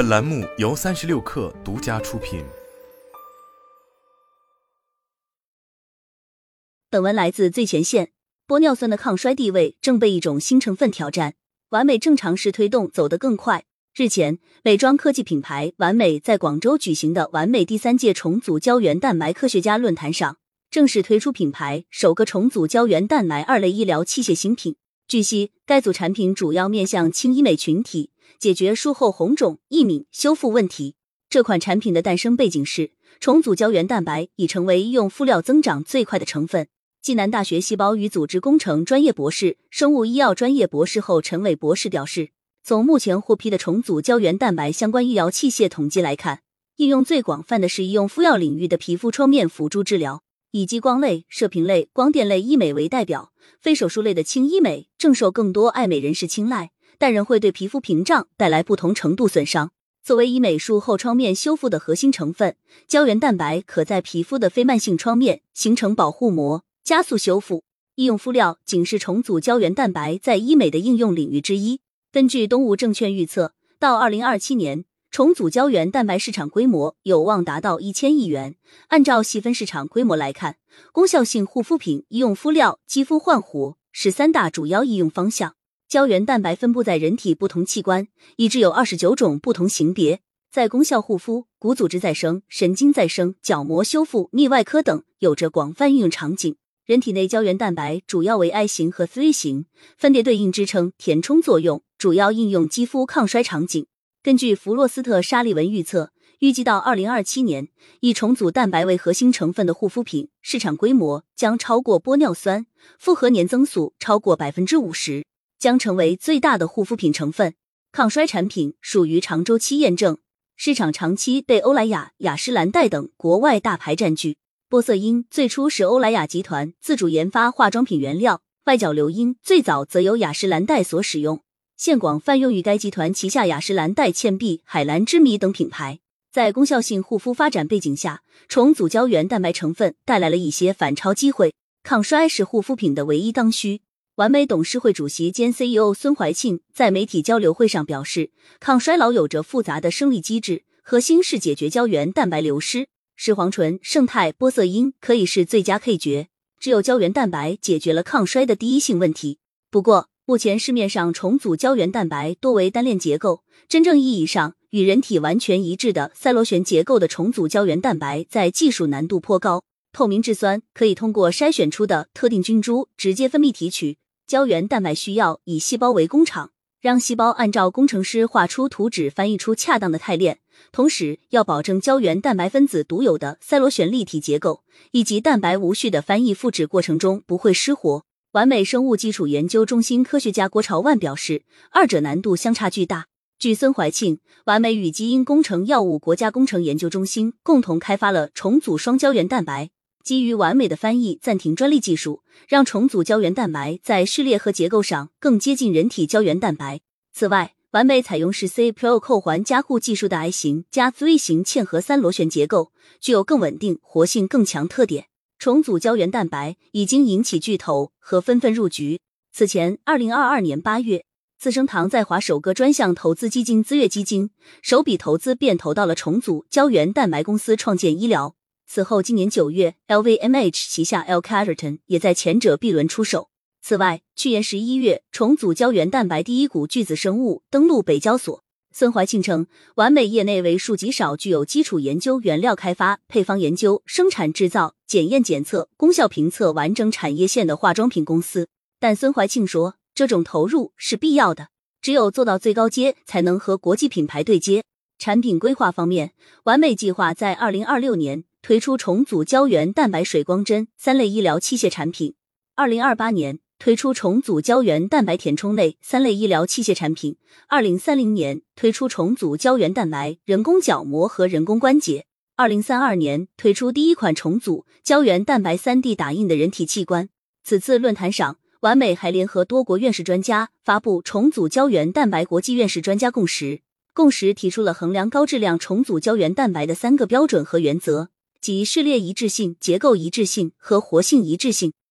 本栏目由三十六氪独家出品。本文来自最前线。玻尿酸的抗衰地位正被一种新成分挑战，完美正常时推动走得更快。日前，美妆科技品牌完美在广州举行的完美第三届重组胶原蛋白科学家论坛上，正式推出品牌首个重组胶原蛋白二类医疗器械新品。据悉，该组产品主要面向轻医美群体，解决术后红肿、易敏、修复问题。这款产品的诞生背景是，重组胶原蛋白已成为医用敷料增长最快的成分。暨南大学细胞与组织工程专业博士、生物医药专业博士后陈伟博士表示，从目前获批的重组胶原蛋白相关医疗器械统计来看，应用最广泛的是医用敷药领域的皮肤创面辅助治疗。以激光类、射频类、光电类医美为代表，非手术类的轻医美正受更多爱美人士青睐，但仍会对皮肤屏障带来不同程度损伤。作为医美术后创面修复的核心成分，胶原蛋白可在皮肤的非慢性创面形成保护膜，加速修复。医用敷料仅是重组胶原蛋白在医美的应用领域之一。根据东吴证券预测，到二零二七年。重组胶原蛋白市场规模有望达到一千亿元。按照细分市场规模来看，功效性护肤品、医用敷料、肌肤焕活是三大主要应用方向。胶原蛋白分布在人体不同器官，已知有二十九种不同型别。在功效护肤、骨组织再生、神经再生、角膜修复、泌外科等，有着广泛应用场景。人体内胶原蛋白主要为 I 型和 C 型，分别对应支撑、填充作用，主要应用肌肤抗衰场景。根据弗洛斯特沙利文预测，预计到二零二七年，以重组蛋白为核心成分的护肤品市场规模将超过玻尿酸，复合年增速超过百分之五十，将成为最大的护肤品成分。抗衰产品属于长周期验证，市场长期被欧莱雅、雅诗兰黛等国外大牌占据。玻色因最初是欧莱雅集团自主研发化妆品原料，外角硫因最早则由雅诗兰黛所使用。现广泛用于该集团旗下雅诗兰黛、倩碧、海蓝之谜等品牌。在功效性护肤发展背景下，重组胶原蛋白成分带来了一些反超机会。抗衰是护肤品的唯一刚需。完美董事会主席兼 CEO 孙怀庆在媒体交流会上表示，抗衰老有着复杂的生理机制，核心是解决胶原蛋白流失。视黄醇、胜肽、玻色因可以是最佳配角，只有胶原蛋白解决了抗衰的第一性问题。不过，目前市面上重组胶原蛋白多为单链结构，真正意义上与人体完全一致的赛螺旋结构的重组胶原蛋白，在技术难度颇高。透明质酸可以通过筛选出的特定菌株直接分泌提取，胶原蛋白需要以细胞为工厂，让细胞按照工程师画出图纸翻译出恰当的肽链，同时要保证胶原蛋白分子独有的赛螺旋立体结构以及蛋白无序的翻译复制过程中不会失活。完美生物基础研究中心科学家郭朝万表示，二者难度相差巨大。据孙怀庆，完美与基因工程药物国家工程研究中心共同开发了重组双胶原蛋白，基于完美的翻译暂停专利技术，让重组胶原蛋白在序列和结构上更接近人体胶原蛋白。此外，完美采用是 C Pro 扣环加固技术的 I 型加 Z 型嵌合三螺旋结构，具有更稳定、活性更强特点。重组胶原蛋白已经引起巨头和纷纷入局。此前，二零二二年八月，资生堂在华首个专项投资基金资悦基金首笔投资便投到了重组胶原蛋白公司创建医疗。此后，今年九月，LVMH 旗下 L Catterton 也在前者 B 轮出手。此外，去年十一月，重组胶原蛋白第一股巨子生物登陆北交所。孙怀庆称，完美业内为数极少具有基础研究、原料开发、配方研究、生产制造、检验检测、功效评测完整产业线的化妆品公司。但孙怀庆说，这种投入是必要的，只有做到最高阶，才能和国际品牌对接。产品规划方面，完美计划在二零二六年推出重组胶原蛋白水光针三类医疗器械产品，二零二八年。推出重组胶原蛋白填充类三类医疗器械产品，二零三零年推出重组胶原蛋白人工角膜和人工关节，二零三二年推出第一款重组胶原蛋白三 D 打印的人体器官。此次论坛上，完美还联合多国院士专家发布重组胶原蛋白国际院士专家共识，共识提出了衡量高质量重组胶原蛋白的三个标准和原则，即序列一致性、结构一致性和活性一致性。